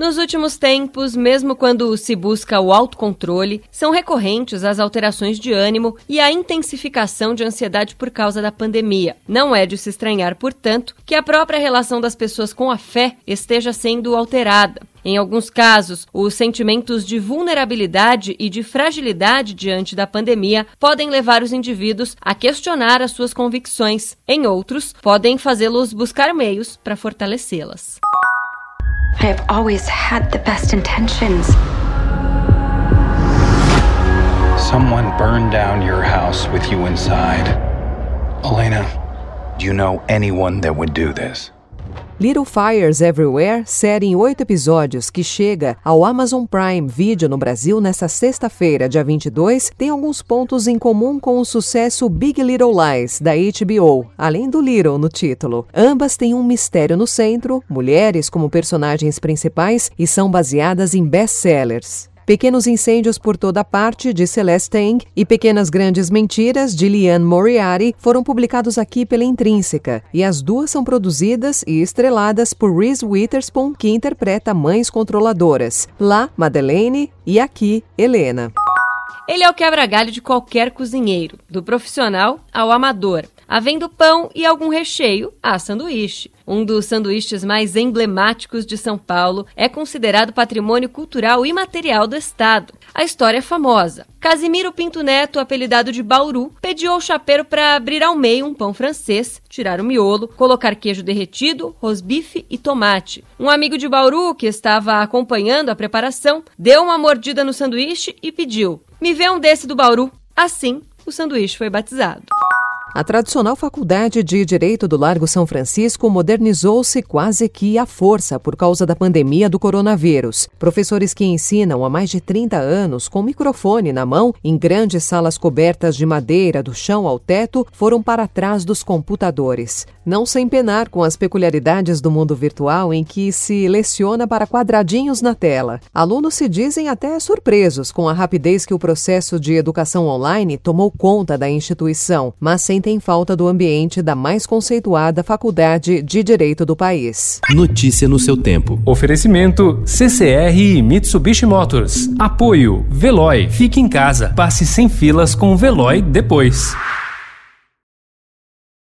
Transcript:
Nos últimos tempos, mesmo quando se busca o autocontrole, são recorrentes as alterações de ânimo e a intensificação de ansiedade por causa da pandemia. Não é de se estranhar, portanto, que a própria relação das pessoas com a fé esteja sendo alterada. Em alguns casos, os sentimentos de vulnerabilidade e de fragilidade diante da pandemia podem levar os indivíduos a questionar as suas convicções. Em outros, podem fazê-los buscar meios para fortalecê-las. I have always had the best intentions. Someone burned down your house with you inside. Elena, do you know anyone that would do this? Little Fires Everywhere, série em oito episódios que chega ao Amazon Prime Video no Brasil nesta sexta-feira, dia 22, tem alguns pontos em comum com o sucesso Big Little Lies, da HBO, além do Little no título. Ambas têm um mistério no centro, mulheres como personagens principais e são baseadas em best-sellers. Pequenos Incêndios por Toda Parte, de Celeste Tang, e Pequenas Grandes Mentiras, de Liane Moriarty, foram publicados aqui pela Intrínseca, e as duas são produzidas e estreladas por Reese Witherspoon, que interpreta mães controladoras. Lá, Madeleine, e aqui, Helena. Ele é o quebra-galho de qualquer cozinheiro, do profissional ao amador havendo pão e algum recheio, há sanduíche. Um dos sanduíches mais emblemáticos de São Paulo é considerado patrimônio cultural imaterial do Estado. A história é famosa. Casimiro Pinto Neto, apelidado de Bauru, pediu ao chapeiro para abrir ao meio um pão francês, tirar o miolo, colocar queijo derretido, rosbife e tomate. Um amigo de Bauru, que estava acompanhando a preparação, deu uma mordida no sanduíche e pediu: Me vê um desse do Bauru. Assim, o sanduíche foi batizado. A tradicional Faculdade de Direito do Largo São Francisco modernizou-se quase que à força por causa da pandemia do coronavírus. Professores que ensinam há mais de 30 anos com microfone na mão em grandes salas cobertas de madeira do chão ao teto foram para trás dos computadores. Não sem penar com as peculiaridades do mundo virtual em que se leciona para quadradinhos na tela. Alunos se dizem até surpresos com a rapidez que o processo de educação online tomou conta da instituição, mas sem sentem falta do ambiente da mais conceituada faculdade de direito do país. Notícia no seu tempo. Oferecimento CCR e Mitsubishi Motors. Apoio Veloy. Fique em casa. Passe sem filas com o Veloy depois.